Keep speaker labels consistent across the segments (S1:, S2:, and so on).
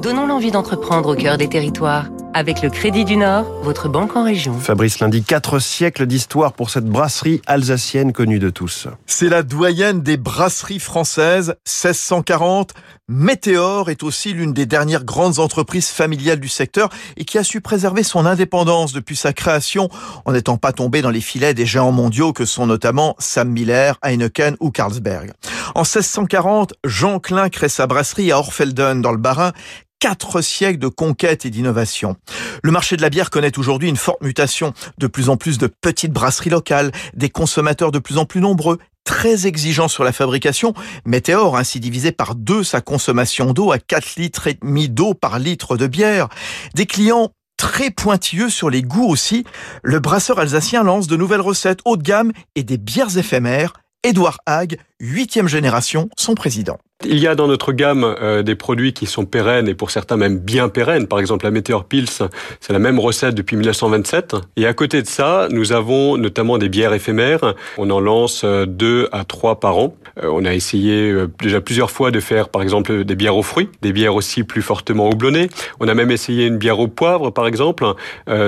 S1: Donnons l'envie d'entreprendre au cœur des territoires. Avec le Crédit du Nord, votre banque en région.
S2: Fabrice Lundi, quatre siècles d'histoire pour cette brasserie alsacienne connue de tous.
S3: C'est la doyenne des brasseries françaises, 1640. Météor est aussi l'une des dernières grandes entreprises familiales du secteur et qui a su préserver son indépendance depuis sa création en n'étant pas tombé dans les filets des géants mondiaux que sont notamment Sam Miller, Heineken ou Carlsberg. En 1640, Jean Klein crée sa brasserie à Orfelden dans le Bas-Rhin quatre siècles de conquête et d'innovation. Le marché de la bière connaît aujourd'hui une forte mutation. De plus en plus de petites brasseries locales, des consommateurs de plus en plus nombreux, très exigeants sur la fabrication. Météor ainsi divisé par deux sa consommation d'eau à 4 litres et demi d'eau par litre de bière. Des clients très pointilleux sur les goûts aussi. Le brasseur alsacien lance de nouvelles recettes haut de gamme et des bières éphémères. Édouard Hague, huitième génération, son président.
S4: Il y a dans notre gamme euh, des produits qui sont pérennes et pour certains même bien pérennes. Par exemple, la Meteor Pils, c'est la même recette depuis 1927. Et à côté de ça, nous avons notamment des bières éphémères. On en lance euh, deux à trois par an. Euh, on a essayé déjà plusieurs fois de faire, par exemple, des bières aux fruits, des bières aussi plus fortement houblonnées. On a même essayé une bière au poivre, par exemple.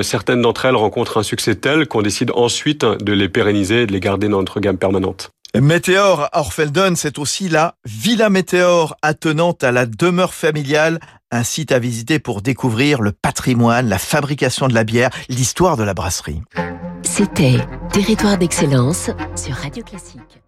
S4: certaines d'entre elles rencontrent un succès tel qu'on décide ensuite de les pérenniser et de les garder dans notre gamme permanente.
S3: Météor à Orfelden, c'est aussi la Villa Météor attenante à la demeure familiale, un site à visiter pour découvrir le patrimoine, la fabrication de la bière, l'histoire de la brasserie.
S1: C'était Territoire d'excellence sur Radio Classique.